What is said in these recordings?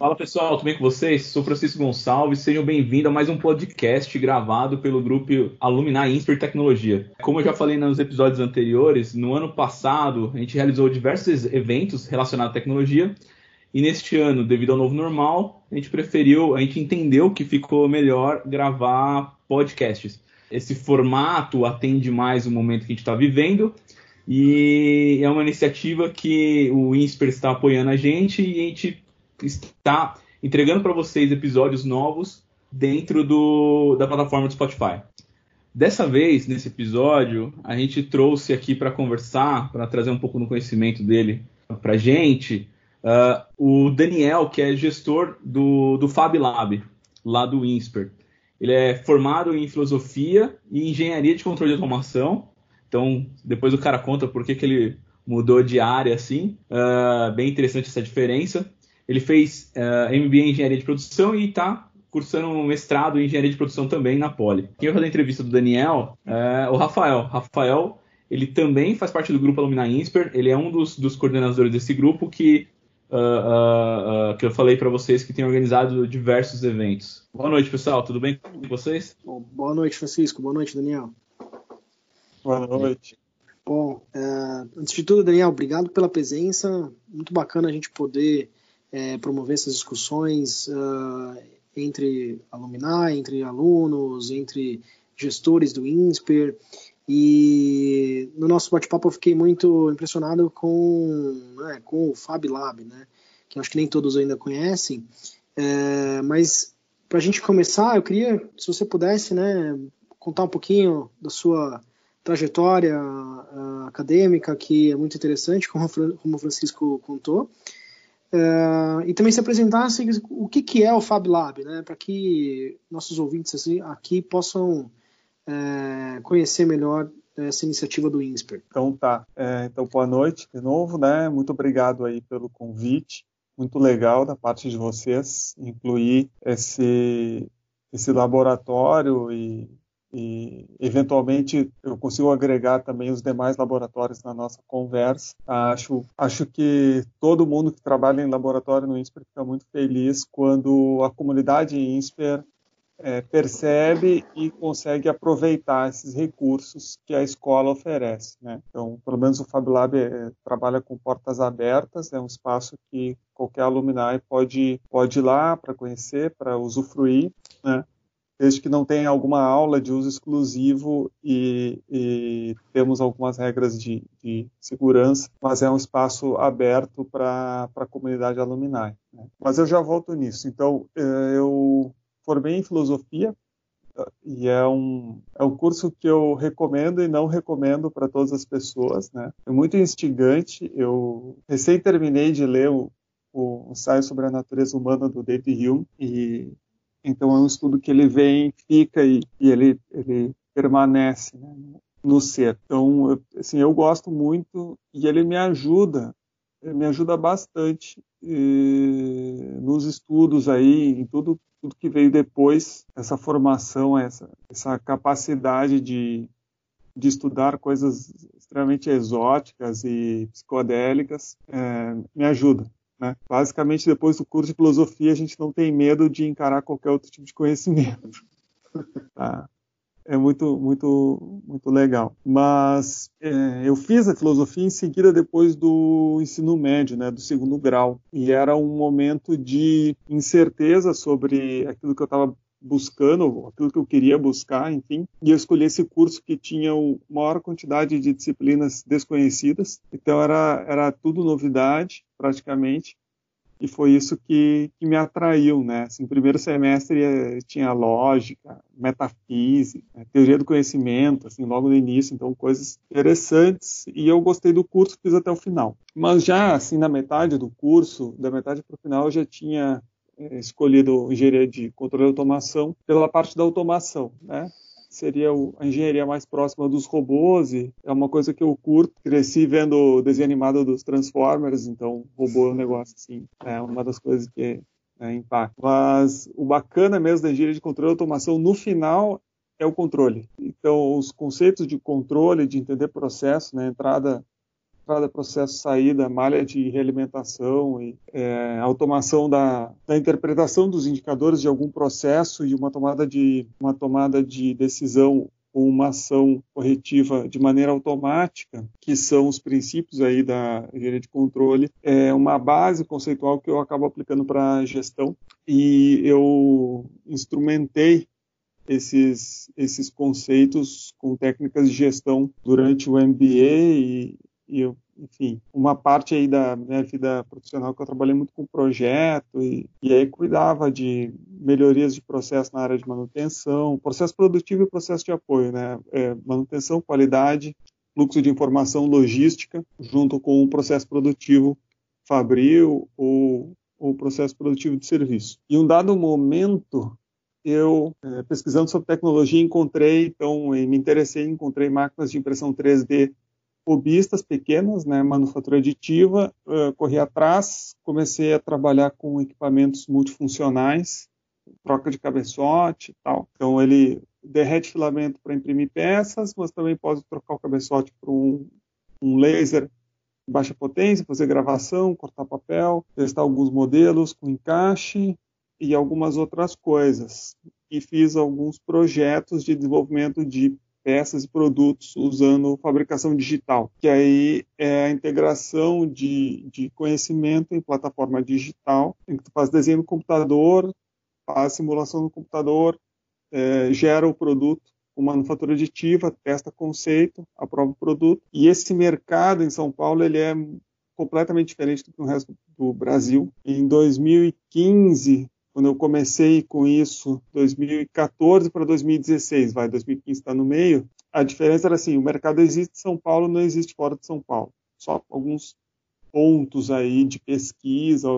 Fala pessoal, tudo bem com vocês? Sou Francisco Gonçalves, sejam bem-vindos a mais um podcast gravado pelo grupo Alumni Insper Tecnologia. Como eu já falei nos episódios anteriores, no ano passado a gente realizou diversos eventos relacionados à tecnologia e neste ano, devido ao novo normal, a gente preferiu, a gente entendeu que ficou melhor gravar podcasts. Esse formato atende mais o momento que a gente está vivendo e é uma iniciativa que o INSPER está apoiando a gente e a gente está entregando para vocês episódios novos dentro do, da plataforma do Spotify. Dessa vez, nesse episódio, a gente trouxe aqui para conversar, para trazer um pouco do conhecimento dele para gente, uh, o Daniel, que é gestor do, do Fab Lab, lá do INSPER. Ele é formado em filosofia e engenharia de controle de automação então, depois o cara conta por que, que ele mudou de área assim. Uh, bem interessante essa diferença. Ele fez uh, ah, MBA em Engenharia de Produção e está cursando um mestrado em Engenharia de Produção também na Poli. Quem vai fazer a entrevista do Daniel é o Rafael. Rafael, ele também faz parte do grupo Alumni Insper. Ele é um dos, dos coordenadores desse grupo que Uh, uh, uh, que eu falei para vocês que tem organizado diversos eventos. Boa noite, pessoal. Tudo bem com vocês? Boa noite, Francisco. Boa noite, Daniel. Boa noite. Bom, é, antes de tudo, Daniel, obrigado pela presença. Muito bacana a gente poder é, promover essas discussões uh, entre alumni, entre alunos, entre gestores do INSPER. E no nosso bate-papo eu fiquei muito impressionado com, né, com o Fab Lab, né, que acho que nem todos ainda conhecem. É, mas para a gente começar, eu queria, se você pudesse, né, contar um pouquinho da sua trajetória uh, acadêmica que é muito interessante, como, como o Francisco contou. Uh, e também se apresentasse o que, que é o Fab Lab, né, para que nossos ouvintes assim, aqui possam uh, conhecer melhor essa iniciativa do INSPER. Então tá, é, então boa noite de novo, né, muito obrigado aí pelo convite, muito legal da parte de vocês incluir esse, esse laboratório e e eventualmente eu consigo agregar também os demais laboratórios na nossa conversa. Acho, acho que todo mundo que trabalha em laboratório no INSPER fica muito feliz quando a comunidade INSPER é, percebe e consegue aproveitar esses recursos que a escola oferece. Né? Então, pelo menos o FabLab é, trabalha com portas abertas, é um espaço que qualquer alumni pode, pode ir lá para conhecer, para usufruir. Né? Desde que não tenha alguma aula de uso exclusivo e, e temos algumas regras de, de, segurança, mas é um espaço aberto para a comunidade alumni. Né? Mas eu já volto nisso. Então, eh, eu formei em filosofia e é um, é um curso que eu recomendo e não recomendo para todas as pessoas. Né? É muito instigante. Eu recém terminei de ler o, o ensaio sobre a natureza humana do David Hume e então é um estudo que ele vem, fica e, e ele, ele permanece né, no ser. Então, eu, assim, eu gosto muito e ele me ajuda, ele me ajuda bastante e, nos estudos aí, em tudo, tudo que veio depois, essa formação, essa, essa capacidade de, de estudar coisas extremamente exóticas e psicodélicas, é, me ajuda. Né? Basicamente, depois do curso de filosofia, a gente não tem medo de encarar qualquer outro tipo de conhecimento. Tá? É muito, muito, muito legal. Mas é, eu fiz a filosofia em seguida depois do ensino médio, né, do segundo grau, e era um momento de incerteza sobre aquilo que eu estava buscando, aquilo que eu queria buscar, enfim. E eu escolhi esse curso que tinha a maior quantidade de disciplinas desconhecidas. Então era, era tudo novidade, praticamente. E foi isso que, que me atraiu, né? Assim, primeiro semestre eh, tinha lógica, metafísica, né? teoria do conhecimento, assim, logo no início, então coisas interessantes. E eu gostei do curso, fiz até o final. Mas já, assim, na metade do curso, da metade para o final, eu já tinha escolhido engenharia de controle e automação pela parte da automação, né? Seria a engenharia mais próxima dos robôs e é uma coisa que eu curto. Cresci vendo o desenho animado dos Transformers, então robô é um negócio assim, é uma das coisas que é, impacta. Mas o bacana mesmo da engenharia de controle e automação no final é o controle. Então, os conceitos de controle, de entender processo, né, entrada entrada, processo saída, malha de realimentação e é, automação da, da interpretação dos indicadores de algum processo e uma tomada de uma tomada de decisão ou uma ação corretiva de maneira automática, que são os princípios aí da engenharia de controle, é uma base conceitual que eu acabo aplicando para a gestão. E eu instrumentei esses, esses conceitos com técnicas de gestão durante o MBA e, e eu, enfim, uma parte aí da minha vida profissional que eu trabalhei muito com projeto e, e aí cuidava de melhorias de processo na área de manutenção, processo produtivo e processo de apoio, né? É, manutenção, qualidade, fluxo de informação, logística, junto com o processo produtivo fabril ou o processo produtivo de serviço. Em um dado momento, eu, é, pesquisando sobre tecnologia, encontrei, então, me interessei, encontrei máquinas de impressão 3D cubistas pequenas, né, manufatura aditiva, uh, corri atrás, comecei a trabalhar com equipamentos multifuncionais, troca de cabeçote e tal. Então, ele derrete filamento para imprimir peças, mas também pode trocar o cabeçote por um, um laser baixa potência, fazer gravação, cortar papel, testar alguns modelos com encaixe, e algumas outras coisas. E fiz alguns projetos de desenvolvimento de peças e produtos usando fabricação digital, que aí é a integração de, de conhecimento em plataforma digital, em que tu faz desenho no computador, faz simulação no computador, é, gera o produto com manufatura aditiva, testa conceito, aprova o produto. E esse mercado em São Paulo ele é completamente diferente do que o resto do Brasil. Em 2015, quando eu comecei com isso, 2014 para 2016, vai, 2015 está no meio, a diferença era assim, o mercado existe em São Paulo, não existe fora de São Paulo. Só alguns pontos aí de pesquisa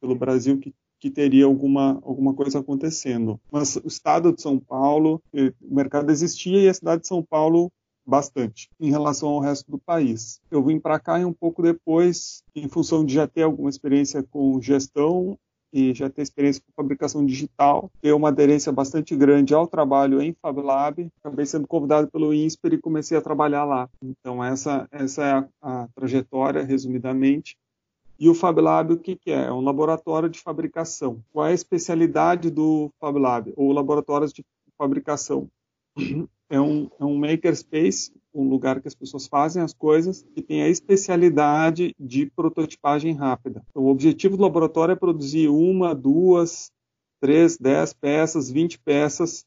pelo Brasil que, que teria alguma, alguma coisa acontecendo. Mas o estado de São Paulo, eh, o mercado existia e a cidade de São Paulo bastante em relação ao resto do país. Eu vim para cá e um pouco depois, em função de já ter alguma experiência com gestão, e já ter experiência com fabricação digital, ter uma aderência bastante grande ao trabalho em FabLab. Acabei sendo convidado pelo INSPER e comecei a trabalhar lá. Então, essa, essa é a, a trajetória, resumidamente. E o FabLab, o que, que é? É um laboratório de fabricação. Qual é a especialidade do FabLab? Ou laboratórios de fabricação? É um, é um makerspace um lugar que as pessoas fazem as coisas e tem a especialidade de prototipagem rápida. Então, o objetivo do laboratório é produzir uma, duas, três, dez peças, vinte peças.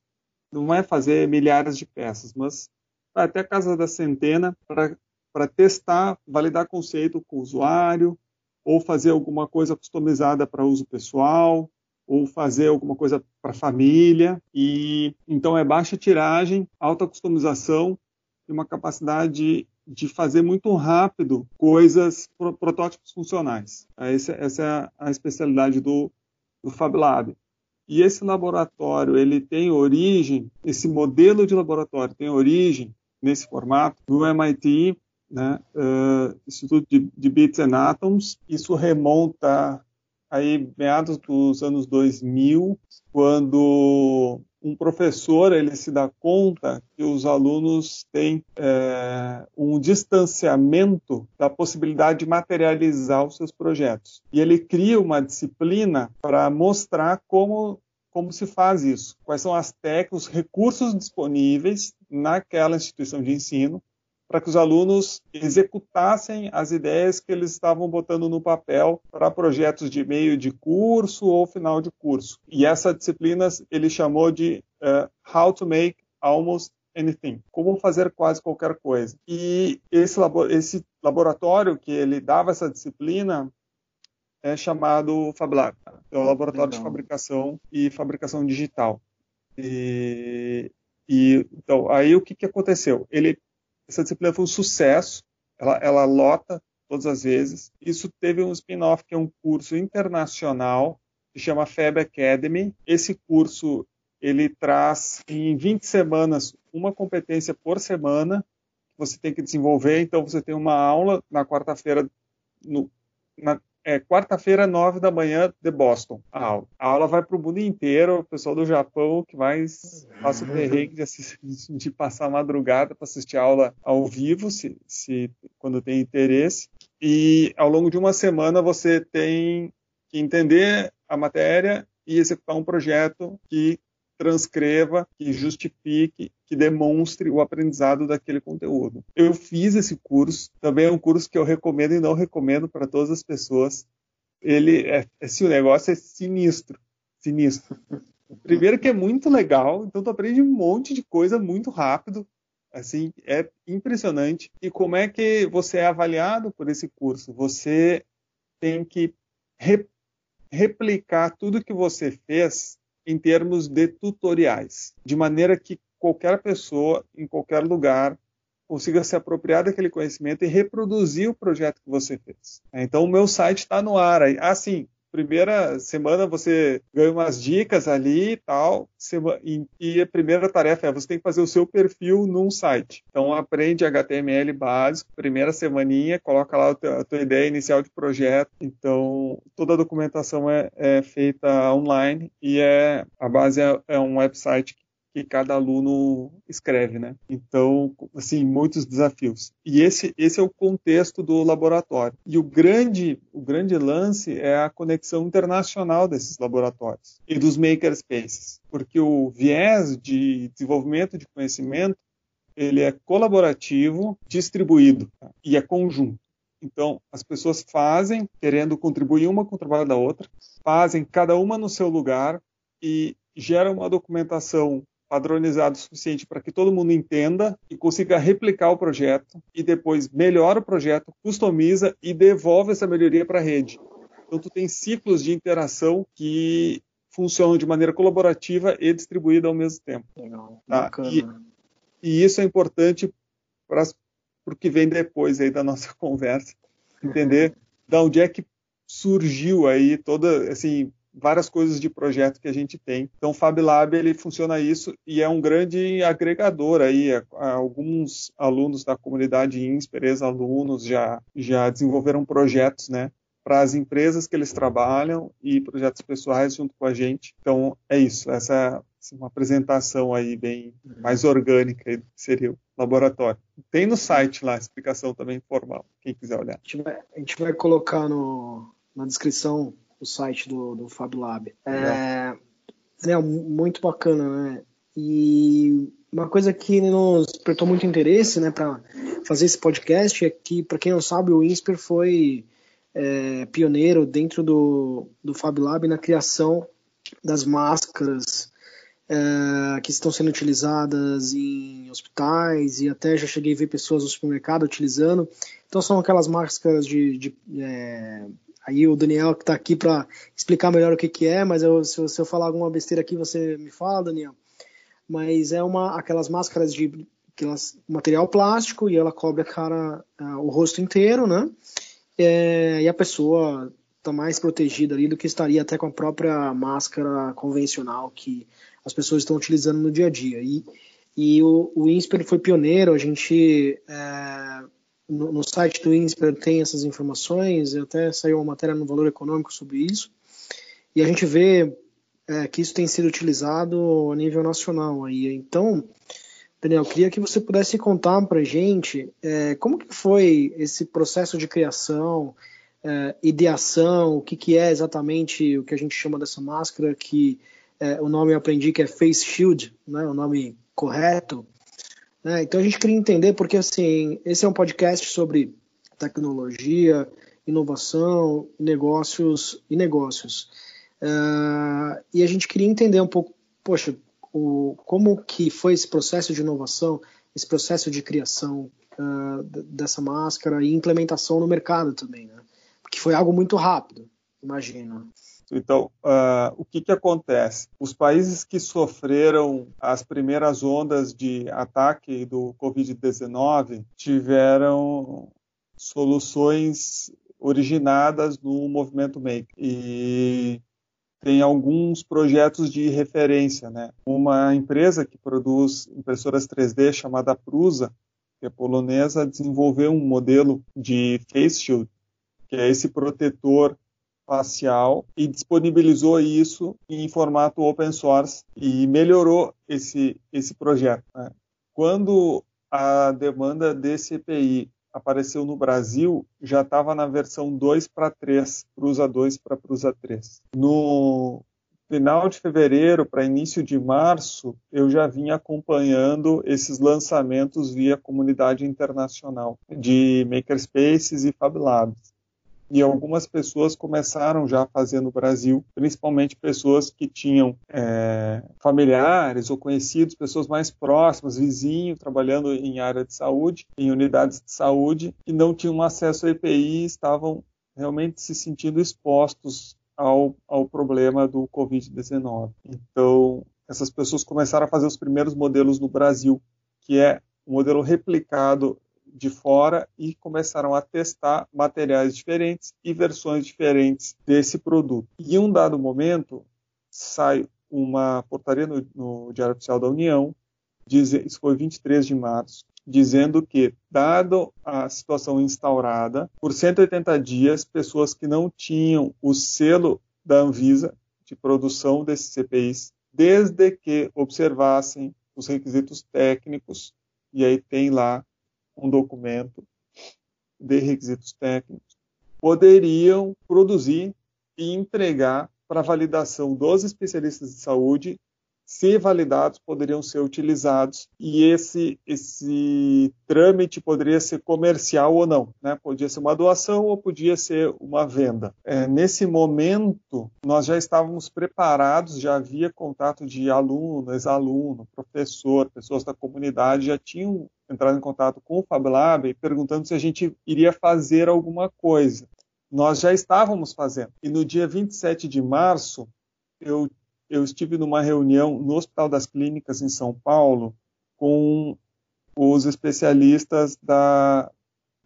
Não é fazer milhares de peças, mas até a casa da centena para testar, validar conceito com o usuário, ou fazer alguma coisa customizada para uso pessoal, ou fazer alguma coisa para família. E então é baixa tiragem, alta customização tem uma capacidade de fazer muito rápido coisas, protótipos funcionais. Essa, essa é a especialidade do, do Fab Lab. E esse laboratório, ele tem origem, esse modelo de laboratório tem origem nesse formato do MIT, né, uh, Instituto de, de Bits and Atoms. Isso remonta aí meados dos anos 2000, quando um professor ele se dá conta que os alunos têm é, um distanciamento da possibilidade de materializar os seus projetos. E ele cria uma disciplina para mostrar como, como se faz isso, quais são as técnicas, os recursos disponíveis naquela instituição de ensino para que os alunos executassem as ideias que eles estavam botando no papel para projetos de meio de curso ou final de curso. E essa disciplina ele chamou de uh, How to Make Almost Anything, como fazer quase qualquer coisa. E esse, labo esse laboratório que ele dava essa disciplina é chamado FabLab, é o laboratório de fabricação e fabricação digital. E, e, então aí o que, que aconteceu? Ele essa disciplina foi um sucesso, ela, ela lota todas as vezes. Isso teve um spin-off que é um curso internacional que chama FEB Academy. Esse curso ele traz em 20 semanas uma competência por semana que você tem que desenvolver. Então você tem uma aula na quarta-feira, é quarta-feira, nove da manhã, de Boston, a aula. A aula vai para o mundo inteiro, o pessoal do Japão que mais passa o perrengue de, assistir, de passar a madrugada para assistir a aula ao vivo, se, se quando tem interesse. E ao longo de uma semana você tem que entender a matéria e executar um projeto que transcreva, que justifique, que demonstre o aprendizado daquele conteúdo. Eu fiz esse curso, também é um curso que eu recomendo e não recomendo para todas as pessoas. Ele é, o negócio é sinistro, sinistro. Primeiro que é muito legal, então tu aprende um monte de coisa muito rápido, assim, é impressionante. E como é que você é avaliado por esse curso? Você tem que re replicar tudo que você fez em termos de tutoriais, de maneira que qualquer pessoa, em qualquer lugar, consiga se apropriar daquele conhecimento e reproduzir o projeto que você fez. Então, o meu site está no ar. Ah, sim, primeira semana você ganha umas dicas ali e tal, e a primeira tarefa é você tem que fazer o seu perfil num site. Então aprende HTML básico, primeira semaninha, coloca lá a tua ideia inicial de projeto. Então toda a documentação é, é feita online e é a base é, é um website que cada aluno escreve, né? Então, assim, muitos desafios. E esse, esse é o contexto do laboratório. E o grande, o grande lance é a conexão internacional desses laboratórios e dos makerspaces, porque o viés de desenvolvimento de conhecimento ele é colaborativo, distribuído tá? e é conjunto. Então, as pessoas fazem, querendo contribuir uma com o trabalho da outra, fazem cada uma no seu lugar e geram uma documentação padronizado o suficiente para que todo mundo entenda e consiga replicar o projeto e depois melhora o projeto, customiza e devolve essa melhoria para a rede. Então tu tem ciclos de interação que funcionam de maneira colaborativa e distribuída ao mesmo tempo. Legal, tá? E, e, isso é importante para o que vem depois aí da nossa conversa, entender da onde é que surgiu aí toda assim várias coisas de projeto que a gente tem. Então, o Fab Lab ele funciona isso e é um grande agregador aí. Alguns alunos da comunidade INSPER, ex-alunos, já, já desenvolveram projetos, né? Para as empresas que eles trabalham e projetos pessoais junto com a gente. Então, é isso. Essa é uma apresentação aí bem mais orgânica do que seria o laboratório. Tem no site lá a explicação também formal, quem quiser olhar. A gente vai, a gente vai colocar no, na descrição o site do, do Fab Lab. É, é, muito bacana, né? E uma coisa que nos despertou muito interesse, né, para fazer esse podcast é que, para quem não sabe, o INSPER foi é, pioneiro dentro do, do Fab Lab na criação das máscaras é, que estão sendo utilizadas em hospitais e até já cheguei a ver pessoas no supermercado utilizando. Então são aquelas máscaras de, de é, Aí o Daniel que está aqui para explicar melhor o que, que é, mas eu, se, se, eu falar alguma besteira aqui, você me fala, Daniel. Mas é uma aquelas máscaras de aquelas, material plástico e ela cobre a cara, o rosto inteiro, né? É, e a pessoa está mais protegida ali do que estaria até com a própria máscara convencional que as pessoas estão utilizando no dia a dia. E, e o, o INSPER foi pioneiro, a gente é, no, no site do INSPER tem essas informações, até saiu uma matéria no Valor Econômico sobre isso, e a gente vê é, que isso tem sido utilizado a nível nacional. Aí. Então, Daniel, queria que você pudesse contar para a gente é, como que foi esse processo de criação, é, ideação, o que, que é exatamente o que a gente chama dessa máscara, que é, o nome eu aprendi que é Face Shield, né, o nome correto, né? Então a gente queria entender, porque assim, esse é um podcast sobre tecnologia, inovação, negócios e negócios. Uh, e a gente queria entender um pouco, poxa, o, como que foi esse processo de inovação, esse processo de criação uh, dessa máscara e implementação no mercado também, né? Porque foi algo muito rápido, imagino. Então, uh, o que, que acontece? Os países que sofreram as primeiras ondas de ataque do Covid-19 tiveram soluções originadas no movimento Make. E tem alguns projetos de referência, né? Uma empresa que produz impressoras 3D chamada Prusa, que é polonesa, desenvolveu um modelo de face shield que é esse protetor facial, e disponibilizou isso em formato open source e melhorou esse, esse projeto. Né? Quando a demanda desse EPI apareceu no Brasil, já estava na versão 2 para 3, Prusa 2 para Prusa 3. No final de fevereiro para início de março, eu já vinha acompanhando esses lançamentos via comunidade internacional de makerspaces e Fab Labs e algumas pessoas começaram já a fazer no Brasil, principalmente pessoas que tinham é, familiares ou conhecidos, pessoas mais próximas, vizinhos, trabalhando em área de saúde, em unidades de saúde, que não tinham acesso a EPI e estavam realmente se sentindo expostos ao, ao problema do Covid-19. Então, essas pessoas começaram a fazer os primeiros modelos no Brasil, que é um modelo replicado de fora e começaram a testar materiais diferentes e versões diferentes desse produto. E em um dado momento sai uma portaria no, no Diário Oficial da União, diz, isso foi 23 de março, dizendo que, dado a situação instaurada, por 180 dias, pessoas que não tinham o selo da Anvisa de produção desses CPIs, desde que observassem os requisitos técnicos, e aí tem lá um documento de requisitos técnicos, poderiam produzir e entregar para validação dos especialistas de saúde se validados, poderiam ser utilizados e esse, esse trâmite poderia ser comercial ou não, né? Podia ser uma doação ou podia ser uma venda. É, nesse momento, nós já estávamos preparados, já havia contato de aluno, ex-aluno, professor, pessoas da comunidade já tinham entrado em contato com o FabLab perguntando se a gente iria fazer alguma coisa. Nós já estávamos fazendo. E no dia 27 de março, eu eu estive numa reunião no Hospital das Clínicas em São Paulo com os especialistas da,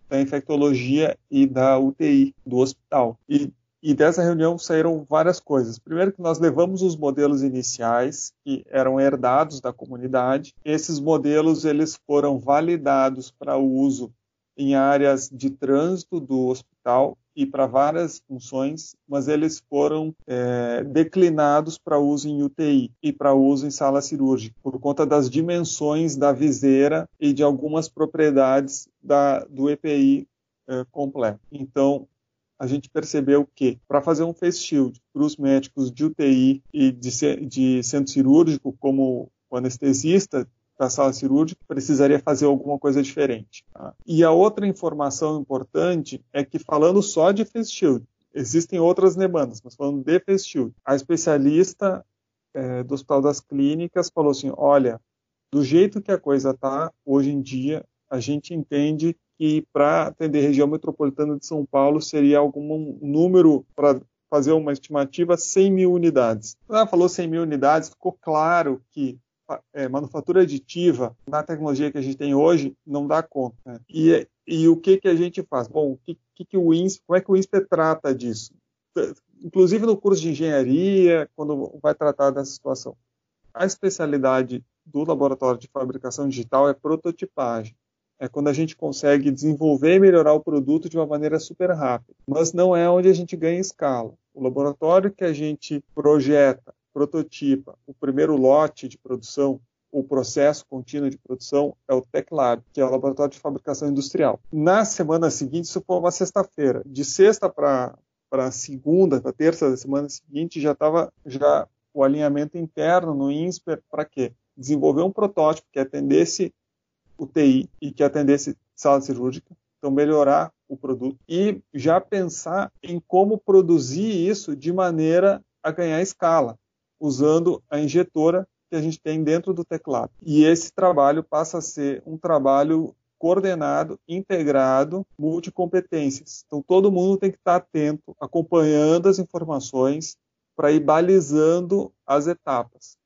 da infectologia e da UTI do hospital. E, e dessa reunião saíram várias coisas. Primeiro que nós levamos os modelos iniciais que eram herdados da comunidade. Esses modelos eles foram validados para uso em áreas de trânsito do hospital e para várias funções, mas eles foram é, declinados para uso em UTI e para uso em sala cirúrgica, por conta das dimensões da viseira e de algumas propriedades da, do EPI é, completo. Então, a gente percebeu que para fazer um face shield para os médicos de UTI e de, de centro cirúrgico, como o anestesista, da sala cirúrgica, precisaria fazer alguma coisa diferente. Tá? E a outra informação importante é que, falando só de face shield, existem outras demandas, mas falando de face shield, a especialista é, do Hospital das Clínicas falou assim: olha, do jeito que a coisa está hoje em dia, a gente entende que para atender a região metropolitana de São Paulo seria algum número para fazer uma estimativa 100 mil unidades. Ela falou 100 mil unidades, ficou claro que é, manufatura aditiva na tecnologia que a gente tem hoje não dá conta. Né? E, e o que, que a gente faz? Bom, que, que, que o INSPE, como é que o INSPE trata disso? Inclusive no curso de engenharia, quando vai tratar dessa situação. A especialidade do laboratório de fabricação digital é prototipagem. É quando a gente consegue desenvolver e melhorar o produto de uma maneira super rápida. Mas não é onde a gente ganha escala. O laboratório que a gente projeta prototipa o primeiro lote de produção, o processo contínuo de produção, é o TechLab, que é o laboratório de fabricação industrial. Na semana seguinte, isso foi uma sexta-feira. De sexta para segunda, para terça da semana seguinte, já estava já o alinhamento interno no INSPER para quê? Desenvolver um protótipo que atendesse o TI e que atendesse sala cirúrgica, então melhorar o produto e já pensar em como produzir isso de maneira a ganhar escala usando a injetora que a gente tem dentro do teclado. E esse trabalho passa a ser um trabalho coordenado, integrado, multicompetências. Então todo mundo tem que estar atento, acompanhando as informações para ir balizando as etapas.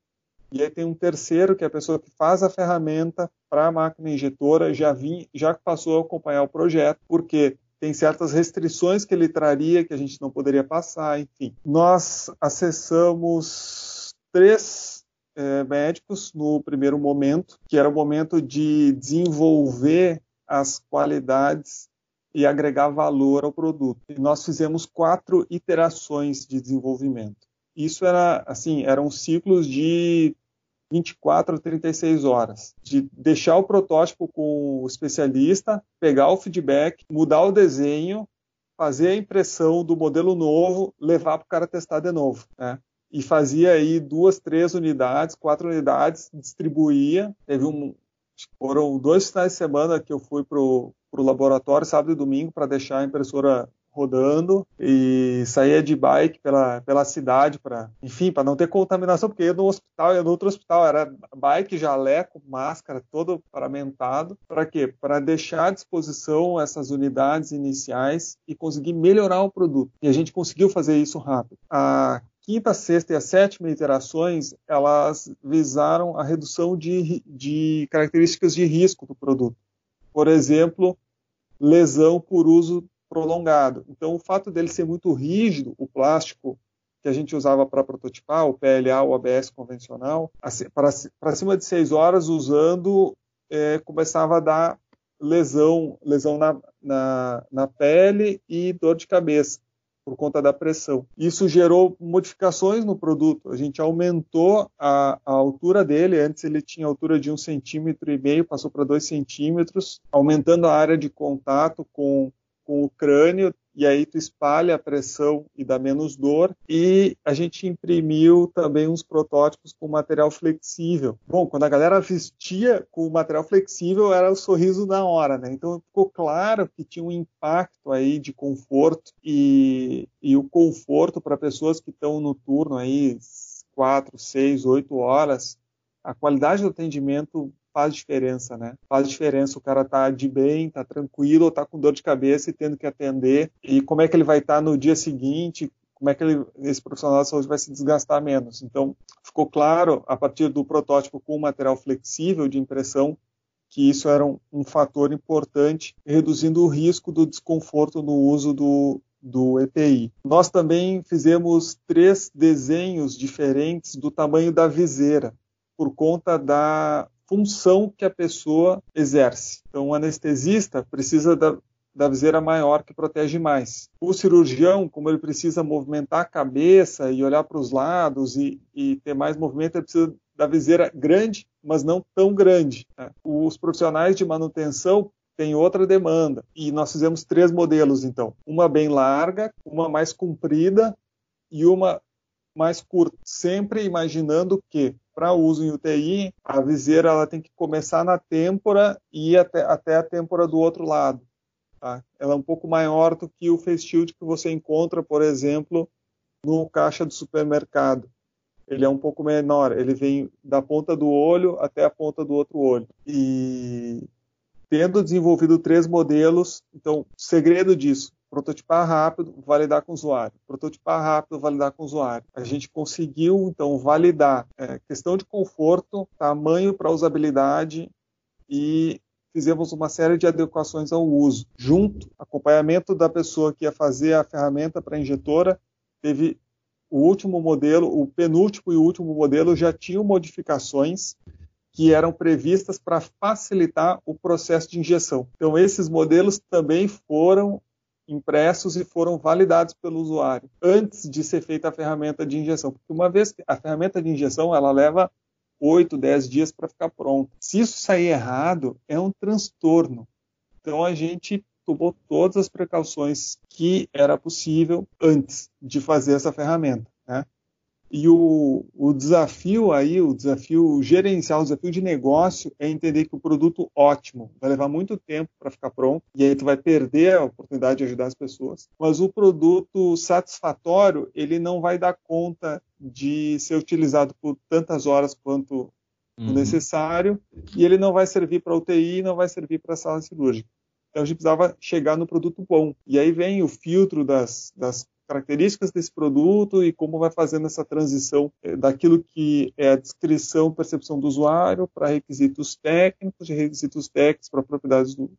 E aí tem um terceiro, que é a pessoa que faz a ferramenta para a máquina injetora, já, vim, já passou a acompanhar o projeto, porque tem certas restrições que ele traria que a gente não poderia passar, enfim. Nós acessamos três é, médicos no primeiro momento, que era o momento de desenvolver as qualidades e agregar valor ao produto. E nós fizemos quatro iterações de desenvolvimento. Isso era assim, eram ciclos de 24 a 36 horas, de deixar o protótipo com o especialista, pegar o feedback, mudar o desenho, fazer a impressão do modelo novo, levar para o cara testar de novo. Né? E fazia aí duas, três unidades, quatro unidades, distribuía. Teve um, foram dois finais de semana que eu fui para o laboratório, sábado e domingo, para deixar a impressora rodando e saía de bike pela, pela cidade para, enfim, para não ter contaminação, porque ia no hospital, ia no outro hospital, era bike, jaleco, máscara, todo paramentado. Para quê? Para deixar à disposição essas unidades iniciais e conseguir melhorar o produto. E a gente conseguiu fazer isso rápido. A quinta, sexta e a sétima iterações, elas visaram a redução de, de características de risco do produto. Por exemplo, lesão por uso prolongado. Então, o fato dele ser muito rígido, o plástico que a gente usava para prototipar, o PLA, o ABS convencional, para cima de seis horas usando, é, começava a dar lesão, lesão na, na, na pele e dor de cabeça por conta da pressão. Isso gerou modificações no produto. A gente aumentou a, a altura dele. Antes ele tinha altura de um centímetro e meio, passou para dois centímetros, aumentando a área de contato com com o crânio e aí tu espalha a pressão e dá menos dor. E a gente imprimiu também uns protótipos com material flexível. Bom, quando a galera vestia com material flexível era o sorriso na hora, né? Então ficou claro que tinha um impacto aí de conforto e, e o conforto para pessoas que estão no turno aí quatro, seis, oito horas. A qualidade do atendimento faz diferença, né? Faz diferença o cara tá de bem, tá tranquilo, ou tá com dor de cabeça e tendo que atender, e como é que ele vai estar tá no dia seguinte, como é que ele, esse profissional da saúde vai se desgastar menos. Então, ficou claro, a partir do protótipo com material flexível de impressão, que isso era um, um fator importante, reduzindo o risco do desconforto no uso do, do EPI. Nós também fizemos três desenhos diferentes do tamanho da viseira, por conta da função que a pessoa exerce. Então, o anestesista precisa da, da viseira maior que protege mais. O cirurgião, como ele precisa movimentar a cabeça e olhar para os lados e, e, ter mais movimento, ele precisa da viseira grande, mas não tão grande. Né? Os profissionais de manutenção têm outra demanda. E nós fizemos três modelos, então. Uma bem larga, uma mais comprida e uma mais curta. Sempre imaginando que para uso em UTI, a viseira ela tem que começar na têmpora e ir até, até a têmpora do outro lado. Tá? Ela é um pouco maior do que o face shield que você encontra, por exemplo, no caixa do supermercado. Ele é um pouco menor, ele vem da ponta do olho até a ponta do outro olho. E tendo desenvolvido três modelos, então, segredo disso, prototipar rápido, validar com o usuário. Prototipar rápido, validar com o usuário. A gente conseguiu, então, validar é, questão de conforto, tamanho para usabilidade e fizemos uma série de adequações ao uso. Junto, acompanhamento da pessoa que ia fazer a ferramenta para a injetora, teve o último modelo, o penúltimo e último modelo já tinham modificações que eram previstas para facilitar o processo de injeção. Então, esses modelos também foram impressos e foram validados pelo usuário antes de ser feita a ferramenta de injeção. Porque uma vez que a ferramenta de injeção ela leva 8, 10 dias para ficar pronta. Se isso sair errado, é um transtorno. Então a gente tomou todas as precauções que era possível antes de fazer essa ferramenta. E o, o desafio aí, o desafio gerencial, o desafio de negócio é entender que o produto ótimo vai levar muito tempo para ficar pronto e aí tu vai perder a oportunidade de ajudar as pessoas. Mas o produto satisfatório, ele não vai dar conta de ser utilizado por tantas horas quanto uhum. necessário e ele não vai servir para UTI, não vai servir para sala cirúrgica. Então a gente precisava chegar no produto bom. E aí vem o filtro das, das características desse produto e como vai fazendo essa transição eh, daquilo que é a descrição, percepção do usuário para requisitos técnicos, de requisitos técnicos para propriedades do,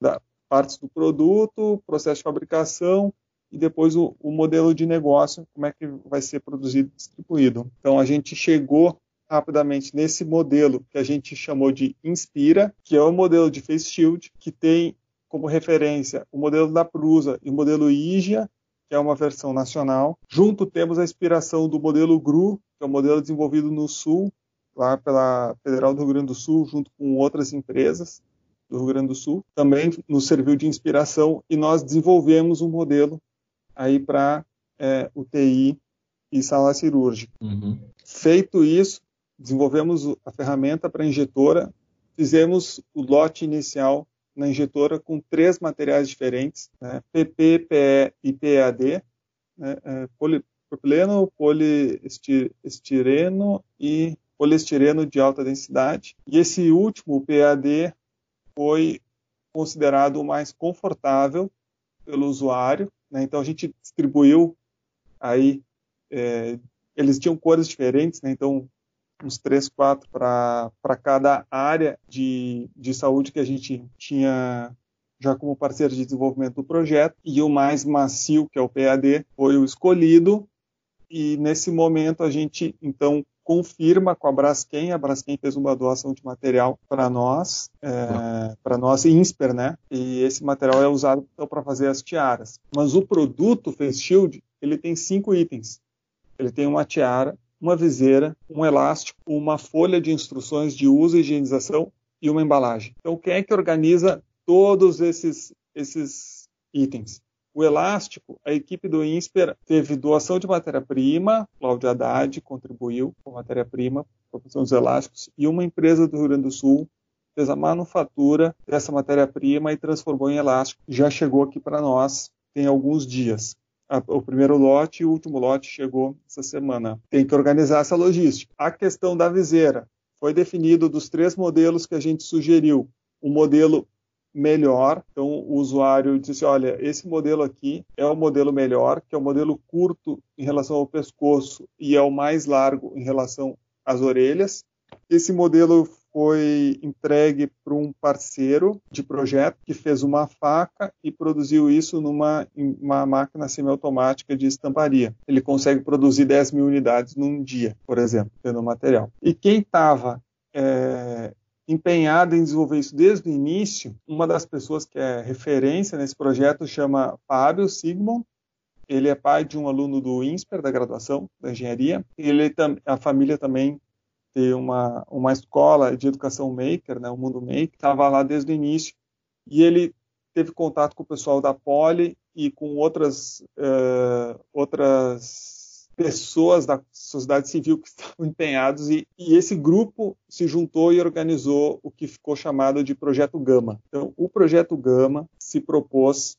da partes do produto, processo de fabricação e depois o, o modelo de negócio, como é que vai ser produzido e distribuído. Então a gente chegou rapidamente nesse modelo que a gente chamou de Inspira, que é o modelo de Face Shield, que tem como referência o modelo da Prusa e o modelo IGIA, que é uma versão nacional. Junto temos a inspiração do modelo GRU, que é um modelo desenvolvido no Sul, lá pela Federal do Rio Grande do Sul, junto com outras empresas do Rio Grande do Sul. Também nos serviu de inspiração e nós desenvolvemos um modelo aí para é, UTI e sala cirúrgica. Uhum. Feito isso, desenvolvemos a ferramenta para injetora, fizemos o lote inicial na injetora com três materiais diferentes, né, PP, PE e PAD, né, é, polipropileno, poliestireno e poliestireno de alta densidade. E esse último, PAD, foi considerado o mais confortável pelo usuário. Né? Então a gente distribuiu aí, é, eles tinham cores diferentes, né? então uns três, quatro para cada área de, de saúde que a gente tinha já como parceiro de desenvolvimento do projeto, e o mais macio, que é o PAD, foi o escolhido, e nesse momento a gente, então, confirma com a Braskem, a Braskem fez uma doação de material para nós, é, para nós INSPER, né? E esse material é usado então, para fazer as tiaras. Mas o produto Face Shield, ele tem cinco itens. Ele tem uma tiara, uma viseira, um elástico, uma folha de instruções de uso e higienização e uma embalagem. Então, quem é que organiza todos esses, esses itens? O elástico, a equipe do INSPER teve doação de matéria-prima, Cláudia Haddad contribuiu com matéria-prima, produção dos elásticos, e uma empresa do Rio Grande do Sul fez a manufatura dessa matéria-prima e transformou em elástico. Já chegou aqui para nós tem alguns dias o primeiro lote e o último lote chegou essa semana. Tem que organizar essa logística. A questão da viseira foi definido dos três modelos que a gente sugeriu. O modelo melhor. Então, o usuário disse: olha, esse modelo aqui é o modelo melhor, que é o modelo curto em relação ao pescoço e é o mais largo em relação às orelhas. Esse modelo foi entregue para um parceiro de projeto que fez uma faca e produziu isso numa uma máquina semiautomática de estamparia. Ele consegue produzir 10 mil unidades num dia, por exemplo, tendo material. E quem estava é, empenhado em desenvolver isso desde o início, uma das pessoas que é referência nesse projeto chama Fábio Sigmund, ele é pai de um aluno do INSPER, da graduação da engenharia. Ele, a família também ter uma, uma escola de educação maker, né, o Mundo Maker, estava lá desde o início, e ele teve contato com o pessoal da Poli e com outras, uh, outras pessoas da sociedade civil que estavam empenhados, e, e esse grupo se juntou e organizou o que ficou chamado de Projeto Gama. Então, o Projeto Gama se propôs,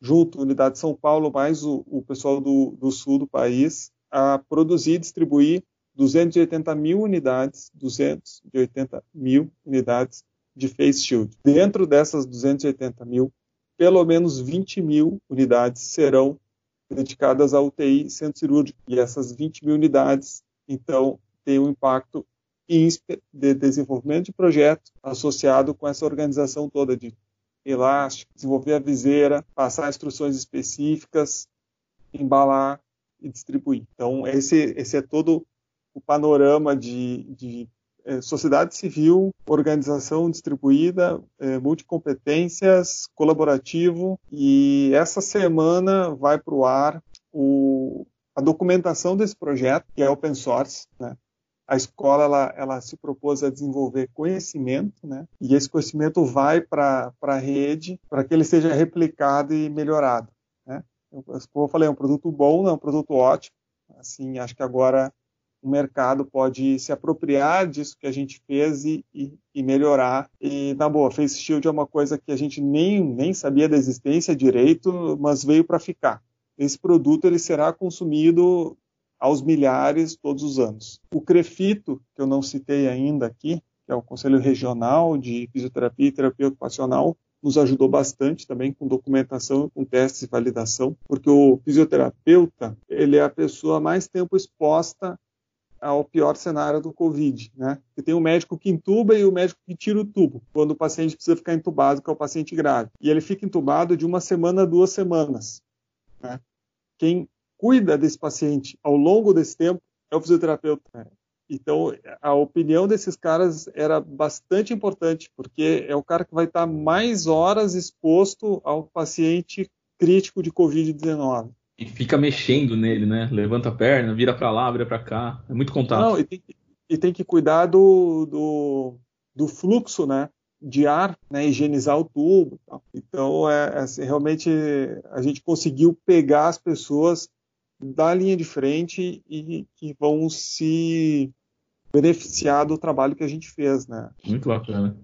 junto à Unidade de São Paulo, mais o, o pessoal do, do sul do país, a produzir e distribuir 280 mil unidades, 280 mil unidades de face shield. Dentro dessas 280 mil, pelo menos 20 mil unidades serão dedicadas à UTI centro cirúrgico. E essas 20 mil unidades, então, têm um impacto de desenvolvimento de projeto associado com essa organização toda de elástico, desenvolver a viseira, passar instruções específicas, embalar e distribuir. Então, esse, esse é todo o panorama de, de é, sociedade civil, organização distribuída, é, multicompetências, colaborativo, e essa semana vai para o ar a documentação desse projeto, que é open source, né? A escola ela, ela se propôs a desenvolver conhecimento, né? E esse conhecimento vai para a rede para que ele seja replicado e melhorado. Né? Eu, como eu falei, é um produto bom, é um produto ótimo. Assim, acho que agora o mercado pode se apropriar disso que a gente fez e, e, e, melhorar. E, na boa, Face Shield é uma coisa que a gente nem, nem sabia da existência direito, mas veio para ficar. Esse produto ele será consumido aos milhares todos os anos. O Crefito, que eu não citei ainda aqui, que é o Conselho Regional de Fisioterapia e Terapia Ocupacional, nos ajudou bastante também com documentação, com testes e validação, porque o fisioterapeuta ele é a pessoa mais tempo exposta ao pior cenário do Covid, né? Que tem o médico que intuba e o médico que tira o tubo, quando o paciente precisa ficar entubado, que é o paciente grave. E ele fica entubado de uma semana a duas semanas. Né? Quem cuida desse paciente ao longo desse tempo é o fisioterapeuta. Então, a opinião desses caras era bastante importante, porque é o cara que vai estar mais horas exposto ao paciente crítico de Covid-19. E fica mexendo nele, né? Levanta a perna, vira para lá, vira para cá. É muito contato. Não, e tem, e tem que cuidar do, do, do, fluxo, né? De ar, né? Higienizar o tubo. Então, é, é, realmente a gente conseguiu pegar as pessoas da linha de frente e que vão se beneficiar do trabalho que a gente fez, né? Muito bacana.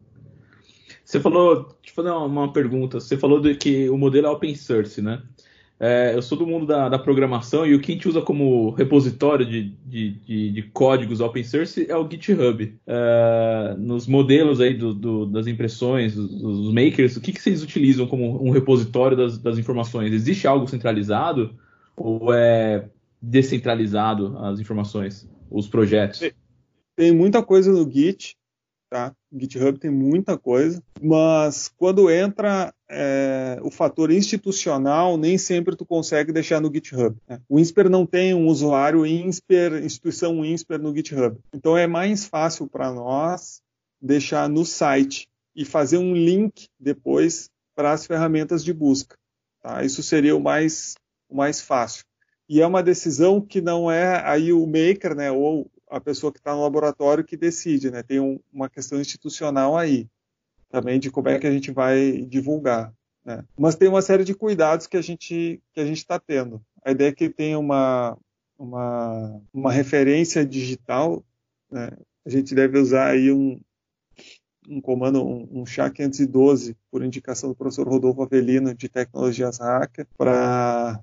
Você falou, deixa eu fazer uma pergunta. Você falou de que o modelo é open source, né? É, eu sou do mundo da, da, programação e o que a gente usa como repositório de, de, de, de códigos open source é o GitHub. É, nos modelos aí do, do, das impressões, dos, makers, o que, que vocês utilizam como um repositório das, das informações? Existe algo centralizado ou é descentralizado as informações, os projetos? Tem muita coisa no Git, tá? GitHub tem muita coisa, mas quando entra é, o fator institucional, nem sempre tu consegue deixar no GitHub. Né? O INSPER não tem um usuário INSPER, instituição INSPER no GitHub. Então é mais fácil para nós deixar no site e fazer um link depois para as ferramentas de busca. Tá? Isso seria o mais, o mais fácil. E é uma decisão que não é aí o maker, né, ou a pessoa que está no laboratório que decide, né? Tem um, uma questão institucional aí também de como é que a gente vai divulgar. Né? Mas tem uma série de cuidados que a gente que a gente está tendo. A ideia é que tenha uma uma, uma referência digital. Né? A gente deve usar aí um, um comando, um, um SHA-512, por indicação do professor Rodolfo Avelino, de Tecnologias Hacker, para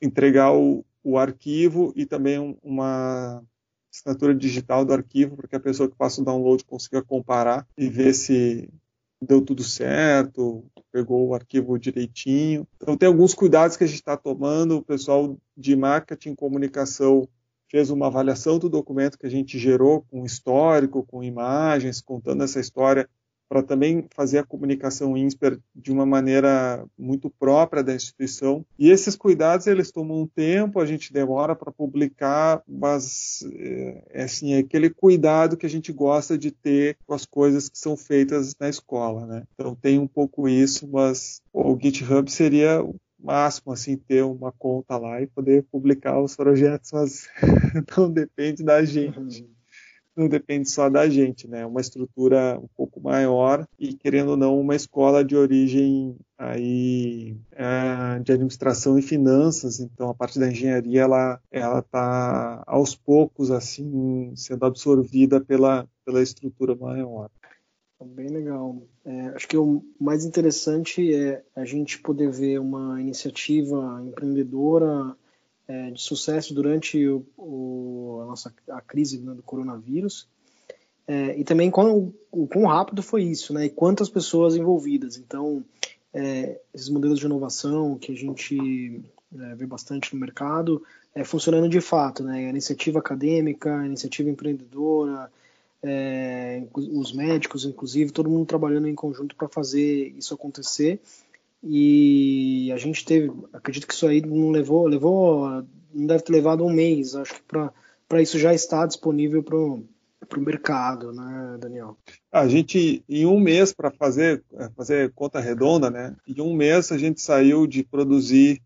entregar o, o arquivo e também uma assinatura digital do arquivo para que a pessoa que faça o download consiga comparar e ver se deu tudo certo, pegou o arquivo direitinho. Então tem alguns cuidados que a gente está tomando. O pessoal de marketing e comunicação fez uma avaliação do documento que a gente gerou com histórico, com imagens, contando essa história para também fazer a comunicação INSPER de uma maneira muito própria da instituição. E esses cuidados eles tomam um tempo, a gente demora para publicar, mas é, assim, é aquele cuidado que a gente gosta de ter com as coisas que são feitas na escola, né? Então tem um pouco isso, mas o GitHub seria o máximo assim ter uma conta lá e poder publicar os projetos, mas não depende da gente. Não depende só da gente, né? Uma estrutura um pouco maior e querendo ou não uma escola de origem aí é, de administração e finanças. Então a parte da engenharia ela ela está aos poucos assim sendo absorvida pela pela estrutura maior. Bem legal. É, acho que o mais interessante é a gente poder ver uma iniciativa empreendedora é, de sucesso durante o, o, a nossa a crise né, do coronavírus é, e também quão, o quão rápido foi isso, né? E quantas pessoas envolvidas. Então, é, esses modelos de inovação que a gente é, vê bastante no mercado é, funcionando de fato, né? A iniciativa acadêmica, a iniciativa empreendedora, é, os médicos, inclusive, todo mundo trabalhando em conjunto para fazer isso acontecer e a gente teve, acredito que isso aí não levou, levou, não deve ter levado um mês, acho que para isso já está disponível para o mercado, né, Daniel? A gente, em um mês, para fazer, fazer conta redonda, né, em um mês a gente saiu de produzir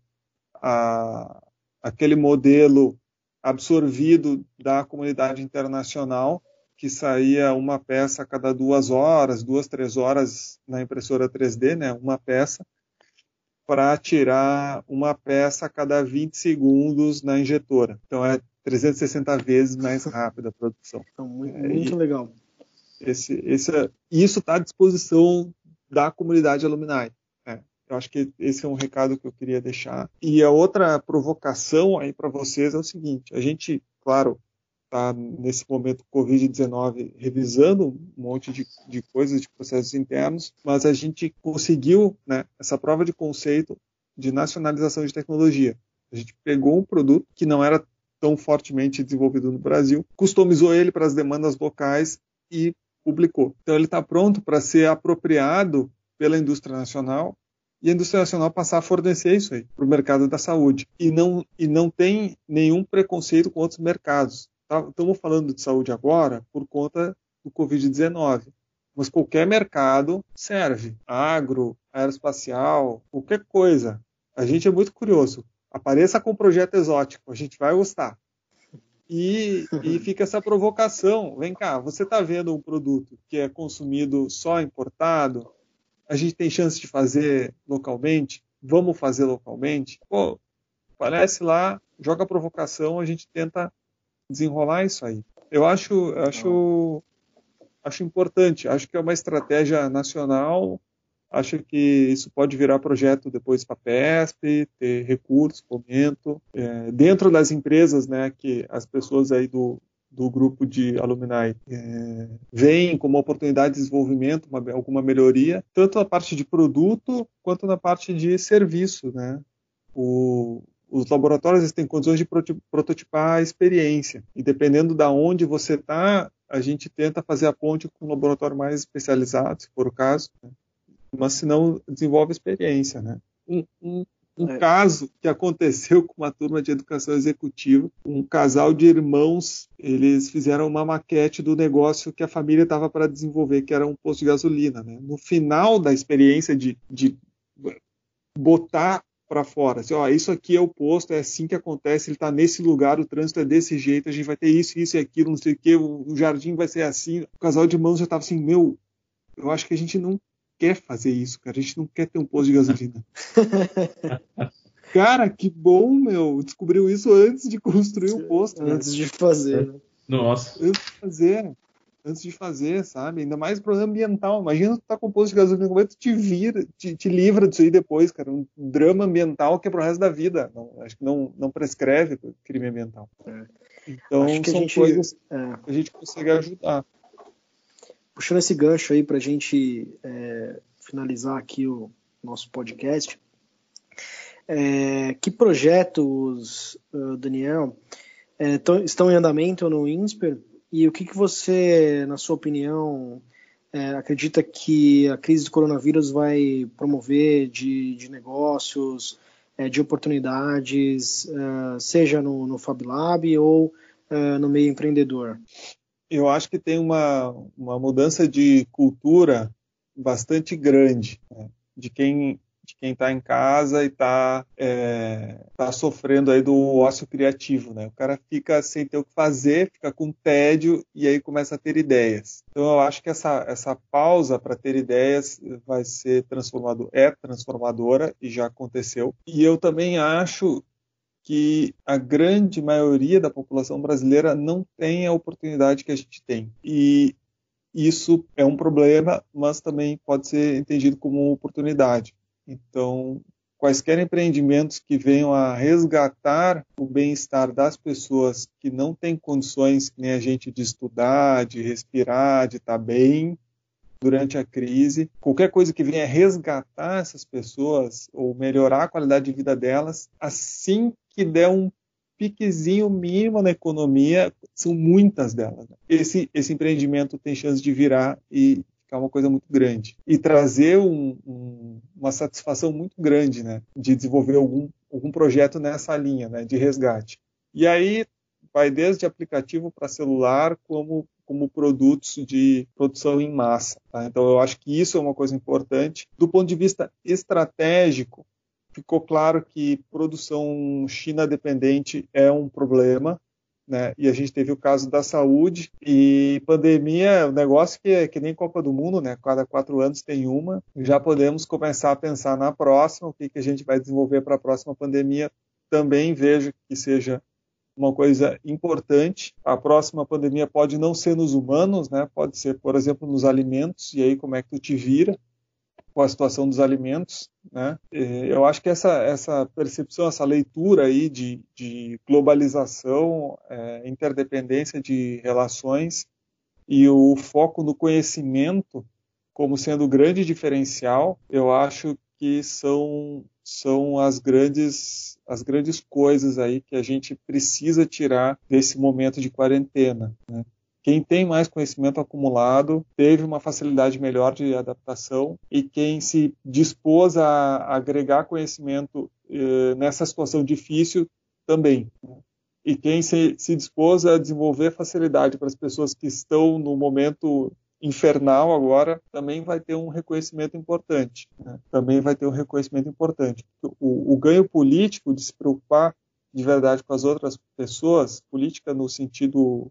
a, aquele modelo absorvido da comunidade internacional, que saía uma peça a cada duas horas, duas, três horas na impressora 3D, né, uma peça, para tirar uma peça a cada 20 segundos na injetora. Então é 360 vezes mais rápida a produção. Então, muito, é, muito legal. Esse, esse, isso está à disposição da comunidade Alumni. É, eu acho que esse é um recado que eu queria deixar. E a outra provocação aí para vocês é o seguinte: a gente, claro, está nesse momento Covid-19 revisando um monte de, de, coisas, de processos internos, mas a gente conseguiu né, essa prova de conceito de nacionalização de tecnologia. A gente pegou um produto que não era tão fortemente desenvolvido no Brasil, customizou ele para as demandas locais e publicou. Então ele está pronto para ser apropriado pela indústria nacional e a indústria nacional passar a fornecer isso aí para o mercado da saúde. E não, e não tem nenhum preconceito com outros mercados estamos falando de saúde agora por conta do Covid-19, mas qualquer mercado serve. Agro, aeroespacial, qualquer coisa. A gente é muito curioso. Apareça com um projeto exótico, a gente vai gostar. E, e fica essa provocação. Vem cá, você está vendo um produto que é consumido só importado? A gente tem chance de fazer localmente? Vamos fazer localmente? Pô, aparece lá, joga a provocação, a gente tenta desenrolar isso aí. Eu acho, acho, acho importante. Acho que é uma estratégia nacional. Acho que isso pode virar projeto depois para a PESP, ter recursos, fomento. É, dentro das empresas, né, que as pessoas aí do, do grupo de alumni é, veem como oportunidade de desenvolvimento, uma, alguma melhoria, tanto na parte de produto quanto na parte de serviço, né? O, os laboratórios têm condições de prototipar a experiência. E dependendo da onde você está, a gente tenta fazer a ponte com um laboratório mais especializado, se for o caso. Né? Mas se não, desenvolve experiência. Né? Um, um, um é. caso que aconteceu com uma turma de educação executiva, um casal de irmãos, eles fizeram uma maquete do negócio que a família estava para desenvolver, que era um posto de gasolina. Né? No final da experiência de, de botar para fora. Assim, ó, isso aqui é o posto, é assim que acontece, ele está nesse lugar, o trânsito é desse jeito, a gente vai ter isso, isso e aquilo, não sei o que, o, jardim vai ser assim. O casal de irmãos já estava assim, meu, eu acho que a gente não quer fazer isso, cara, a gente não quer ter um posto de gasolina. cara, que bom, meu, descobriu isso antes de construir o posto. Antes cara. de fazer, né? Nossa. Antes de fazer antes de fazer, sabe? Ainda mais problema ambiental. Imagina tu tá com posto de gasolina, como é que tu te vira, te, te, livra disso aí depois, cara? Um drama ambiental que é pro resto da vida. Não, acho que não, não prescreve crime ambiental. É. Então são gente, coisas é. que a gente consegue ajudar. Puxando esse gancho aí pra gente é, finalizar aqui o nosso podcast. É, que projetos, uh, Daniel, é, tão, estão em andamento no INSPER e o que, que você, na sua opinião, é, acredita que a crise do coronavírus vai promover de, de negócios, é, de oportunidades, é, seja no, no Fab Lab ou é, no meio empreendedor? Eu acho que tem uma, uma mudança de cultura bastante grande né? de quem de quem está em casa e está é, tá sofrendo aí do ócio criativo, né? O cara fica sem ter o que fazer, fica com tédio e aí começa a ter ideias. Então eu acho que essa, essa pausa para ter ideias vai ser transformador, é transformadora e já aconteceu. E eu também acho que a grande maioria da população brasileira não tem a oportunidade que a gente tem. E isso é um problema, mas também pode ser entendido como oportunidade. Então, quaisquer empreendimentos que venham a resgatar o bem-estar das pessoas que não têm condições, nem a gente, de estudar, de respirar, de estar bem durante a crise, qualquer coisa que venha resgatar essas pessoas ou melhorar a qualidade de vida delas, assim que der um piquezinho mínimo na economia, são muitas delas. Né? Esse, esse empreendimento tem chance de virar e é uma coisa muito grande. E trazer um, um, uma satisfação muito grande, né? De desenvolver algum, algum projeto nessa linha, né? De resgate. E aí vai desde aplicativo para celular como como produtos de produção em massa. Tá? Então eu acho que isso é uma coisa importante. Do ponto de vista estratégico, ficou claro que produção China dependente é um problema né? E a gente teve o caso da saúde e pandemia é um negócio que é que nem Copa do Mundo, né? Cada quatro anos tem uma. Já podemos começar a pensar na próxima, o que, que a gente vai desenvolver para a próxima pandemia. Também vejo que seja uma coisa importante. A próxima pandemia pode não ser nos humanos, né? Pode ser, por exemplo, nos alimentos. E aí como é que tu te vira? Com a situação dos alimentos, né? Eu acho que essa, essa percepção, essa leitura aí de, de globalização, é, interdependência de relações e o foco no conhecimento como sendo o grande diferencial, eu acho que são são as grandes as grandes coisas aí que a gente precisa tirar desse momento de quarentena. Né? Quem tem mais conhecimento acumulado teve uma facilidade melhor de adaptação e quem se dispôs a agregar conhecimento eh, nessa situação difícil também. Né? e quem se, se dispôs a desenvolver facilidade para as pessoas que estão no momento infernal agora também vai ter um reconhecimento importante. Né? Também vai ter um reconhecimento importante. O, o, ganho político de se preocupar de verdade com as outras pessoas, política no sentido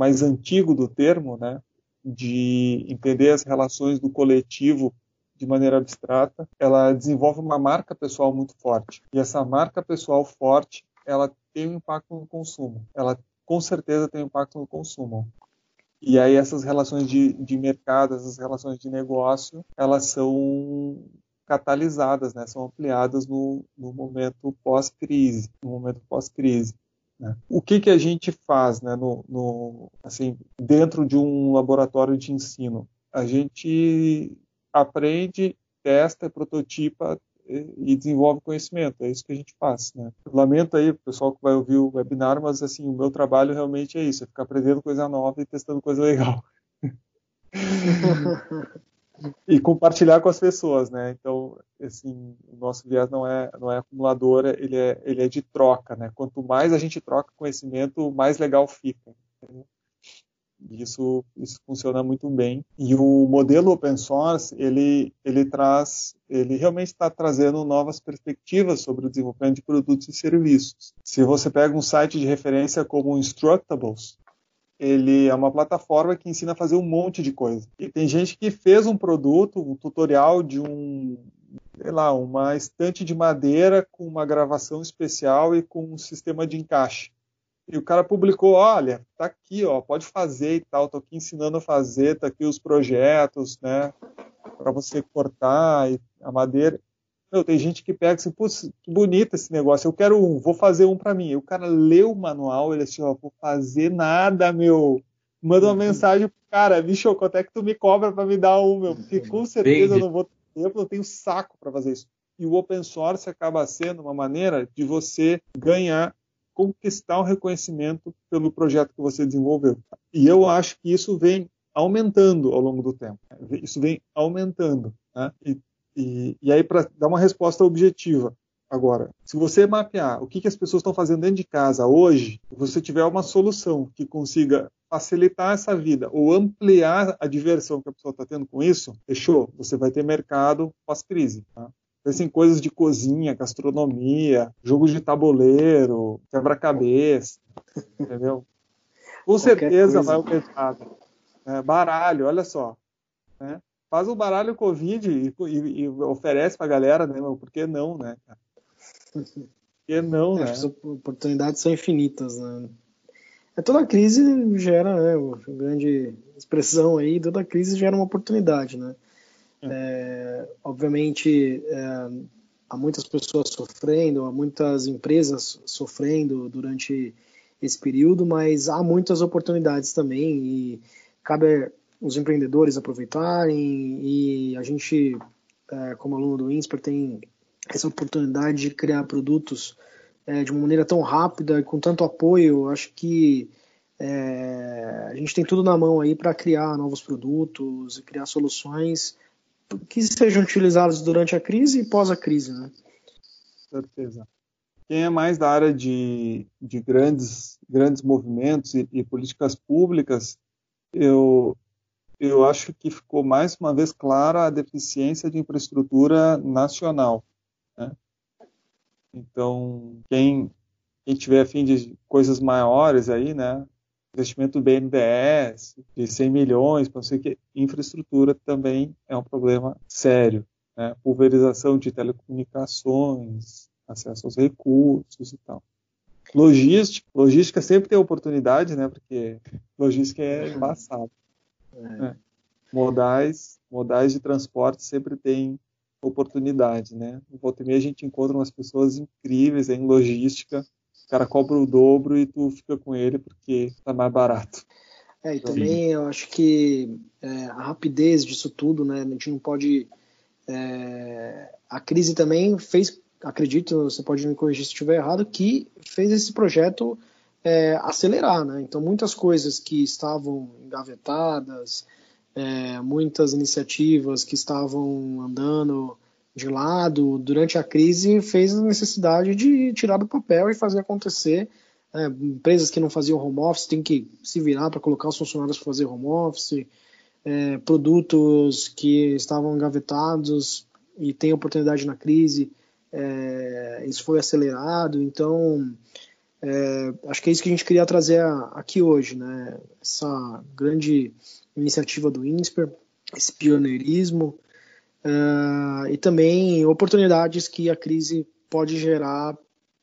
mais antigo do termo, né? de entender as relações do coletivo de maneira abstrata, ela desenvolve uma marca pessoal muito forte. E essa marca pessoal forte, ela tem um impacto no consumo. Ela com certeza tem um impacto no consumo. E aí essas relações de, de mercado, essas relações de negócio, elas são catalisadas, né? são ampliadas no, no momento pós-crise, no momento pós-crise. Né? O que, que a gente faz né, no, no, assim, dentro de um laboratório de ensino? A gente aprende, testa, prototipa e desenvolve conhecimento. É isso que a gente faz. Né? Lamento aí, o pessoal que vai ouvir o webinar, mas assim, o meu trabalho realmente é isso, é ficar aprendendo coisa nova e testando coisa legal. e compartilhar com as pessoas, né? Então, assim, o nosso viés não é não é acumulador, ele é ele é de troca, né? Quanto mais a gente troca conhecimento, mais legal fica. Entendeu? Isso, isso funciona muito bem. E o modelo open source, ele, ele traz, ele realmente está trazendo novas perspectivas sobre o desenvolvimento de produtos e serviços. Se você pega um site de referência como o Instructables, ele é uma plataforma que ensina a fazer um monte de coisa. E tem gente que fez um produto, um tutorial de um, sei lá, uma estante de madeira com uma gravação especial e com um sistema de encaixe. E o cara publicou, olha, tá aqui, ó, pode fazer e tal, tô aqui ensinando a fazer, tá aqui os projetos, né, para você cortar a madeira. Meu, tem gente que pega assim, putz, que bonito esse negócio, eu quero um, vou fazer um para mim. E o cara lê o manual, ele assim, ó, vou fazer nada, meu. Manda uma uhum. mensagem pro cara, bicho, quanto é que tu me cobra para me dar um, meu? Porque com certeza eu não vou ter tempo, não tenho saco para fazer isso. E o open source acaba sendo uma maneira de você ganhar conquistar o reconhecimento pelo projeto que você desenvolveu. E eu acho que isso vem aumentando ao longo do tempo. Isso vem aumentando. Né? E, e, e, aí, para dar uma resposta objetiva, agora, se você mapear o que, que as pessoas estão fazendo dentro de casa hoje, você tiver uma solução que consiga facilitar essa vida ou ampliar a diversão que a pessoa está tendo com isso, fechou, você vai ter mercado pós-crise. Tá? Pensem em coisas de cozinha, gastronomia, jogos de tabuleiro, quebra-cabeça, entendeu? Com certeza vai aumentar. É, baralho, olha só. Né? Faz o um baralho Covid e, e, e oferece pra galera, né? Por que não, né? Por que não, é, né? As oportunidades são infinitas, né? É, toda crise gera, né? Uma grande expressão aí, toda crise gera uma oportunidade, né? É, obviamente, é, há muitas pessoas sofrendo, há muitas empresas sofrendo durante esse período, mas há muitas oportunidades também e cabe os empreendedores aproveitarem e a gente, é, como aluno do INSPER, tem essa oportunidade de criar produtos é, de uma maneira tão rápida e com tanto apoio. Acho que é, a gente tem tudo na mão aí para criar novos produtos e criar soluções que sejam utilizados durante a crise e pós a crise, né? Certeza. Quem é mais da área de, de grandes, grandes movimentos e, e políticas públicas, eu, eu acho que ficou mais uma vez clara a deficiência de infraestrutura nacional. Né? Então, quem, quem tiver fim de coisas maiores aí, né, investimento do BNDES de 100 milhões, para não sei que, infraestrutura também é um problema sério. Né? Pulverização de telecomunicações, acesso aos recursos e tal. Logística, logística sempre tem oportunidade, né? Porque logística é embaçado. É. Modais, modais de transporte sempre tem oportunidade, né? No volta e meia a gente encontra umas pessoas incríveis em logística cara cobra o dobro e tu fica com ele porque tá mais barato. É, e também eu acho que é, a rapidez disso tudo, né? A gente não pode. É, a crise também fez, acredito, você pode me corrigir se estiver errado, que fez esse projeto é, acelerar, né? Então muitas coisas que estavam engavetadas, é, muitas iniciativas que estavam andando de lado durante a crise fez a necessidade de tirar do papel e fazer acontecer É, empresas que não faziam home office têm que se virar para colocar os funcionários para fazer home office. É, produtos que estavam engavetados e têm oportunidade na crise, é, isso foi acelerado. Então, é, acho que é isso que a gente queria trazer aqui hoje, né? Essa grande iniciativa do INSPER, esse pioneirismo uh, e também oportunidades que a crise pode gerar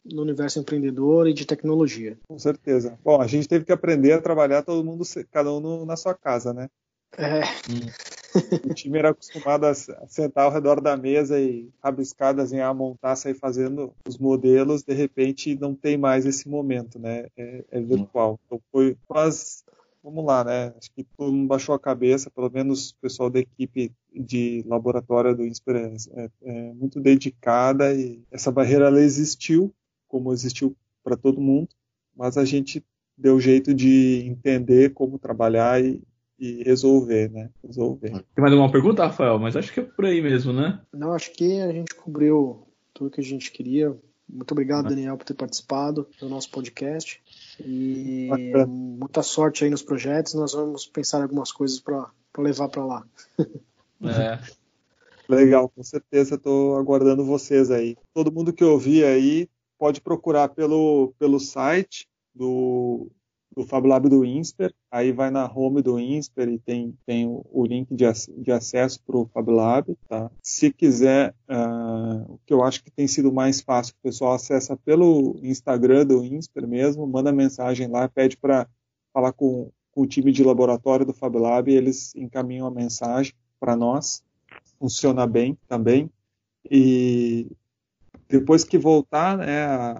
no universo empreendedor e de tecnologia. Com certeza. Bom, a gente teve que aprender a trabalhar todo mundo, cada um na sua casa, né? É. O time era acostumado a sentar ao redor da mesa e rabiscar, desenhar, montar, sair fazendo os modelos. De repente, não tem mais esse momento, né? É, é virtual. Então foi, mas vamos lá, né? Acho que todo mundo baixou a cabeça, pelo menos o pessoal da equipe de laboratório do INSPER é, é, é muito dedicada e essa barreira ela existiu, como existiu para todo mundo, mas a gente deu jeito de entender como trabalhar e, e resolver, né? Resolver. Tem mais alguma pergunta, Rafael? Mas acho que é por aí mesmo, né? Não, acho que a gente cobriu tudo que a gente queria. Muito obrigado, Daniel, por ter participado do nosso podcast. E Bacana. muita sorte aí nos projetos. Nós vamos pensar em algumas coisas para levar para lá. É. Legal, com certeza estou aguardando vocês aí. Todo mundo que ouvir aí pode procurar pelo, pelo site do, do FabLab do INSPER, aí vai na home do INSPER e tem, tem o, o link de, de acesso para o FabLab. Tá? Se quiser, uh, o que eu acho que tem sido mais fácil, o pessoal acessa pelo Instagram do INSPER mesmo, manda mensagem lá, pede para falar com, com, o time de laboratório do FabLab e eles encaminham a mensagem para nós. Funciona bem também. E depois que voltar né,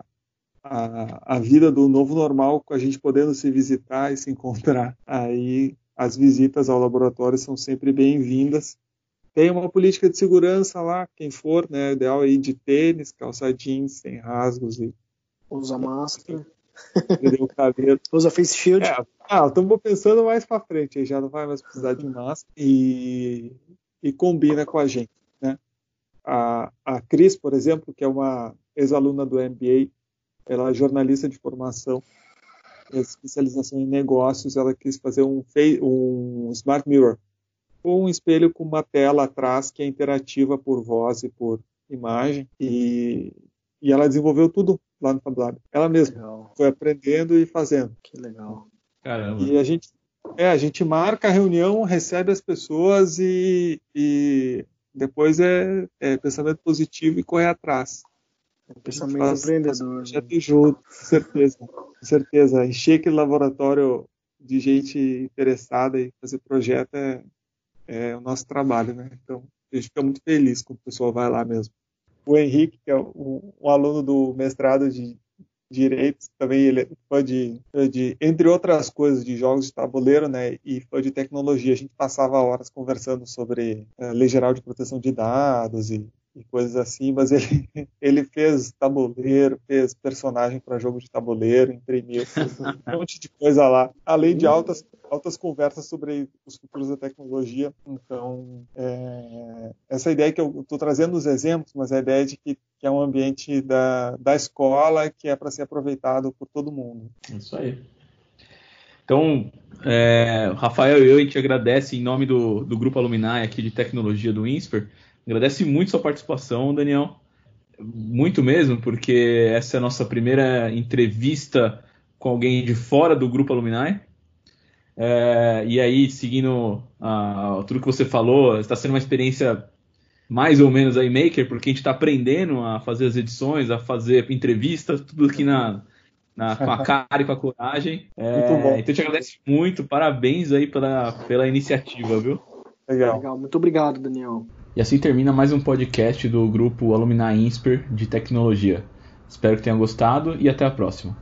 a, a vida do novo normal, com a gente podendo se visitar e se encontrar. Aí as visitas ao laboratório são sempre bem-vindas. Tem uma política de segurança lá, quem for, né? Ideal aí de tênis, calça jeans, sem rasgos e. Usa máscara. o cabelo. Usa face shield. É, ah, estamos pensando mais para frente, aí já não vai mais precisar de máscara e, e combina com a gente, né? A, a Cris, por exemplo, que é uma ex-aluna do MBA, ela é jornalista de formação, especialização em negócios, ela quis fazer um, um smart mirror, ou um espelho com uma tela atrás que é interativa por voz e por imagem, e, e ela desenvolveu tudo lá no FabLab. Ela mesma legal. foi aprendendo e fazendo. Que legal. Caramba. E a gente, é, a gente marca a reunião, recebe as pessoas e, e depois é, é pensamento positivo e correr atrás. Pensamento faz, empreendedor. Já né? junto, com certeza. Com certeza. Encher aquele laboratório de gente interessada em fazer projeto é, é o nosso trabalho, né? Então, a gente fica muito feliz quando o pessoal vai lá mesmo. O Henrique, que é um, um aluno do mestrado de Direito, também ele é fã de, de, entre outras coisas, de jogos de tabuleiro, né, e fã de tecnologia. A gente passava horas conversando sobre uh, lei geral de proteção de dados e e coisas assim, mas ele, ele fez tabuleiro, fez personagem para jogo de tabuleiro, imprimiu um monte de coisa lá, além de altas, altas conversas sobre os futuros da tecnologia. Então, é, essa ideia que eu estou trazendo os exemplos, mas a ideia de que, que é um ambiente da, da escola que é para ser aproveitado por todo mundo. Isso aí. Então, é, Rafael e eu, a gente agradece em nome do, do Grupo Alumni aqui de Tecnologia do INSPER, Agradece muito sua participação, Daniel. Muito mesmo, porque essa é a nossa primeira entrevista com alguém de fora do grupo Alumni. É, e aí, seguindo tudo que você falou, está sendo uma experiência mais ou menos aí maker, porque a gente está aprendendo a fazer as edições, a fazer entrevistas, tudo aqui na, na, com a cara e com a coragem. É, então eu te agradeço muito, parabéns aí pela, pela iniciativa, viu? Legal. Legal. Muito obrigado, Daniel. E assim termina mais um podcast do grupo Alumni Insper de Tecnologia. Espero que tenham gostado e até a próxima.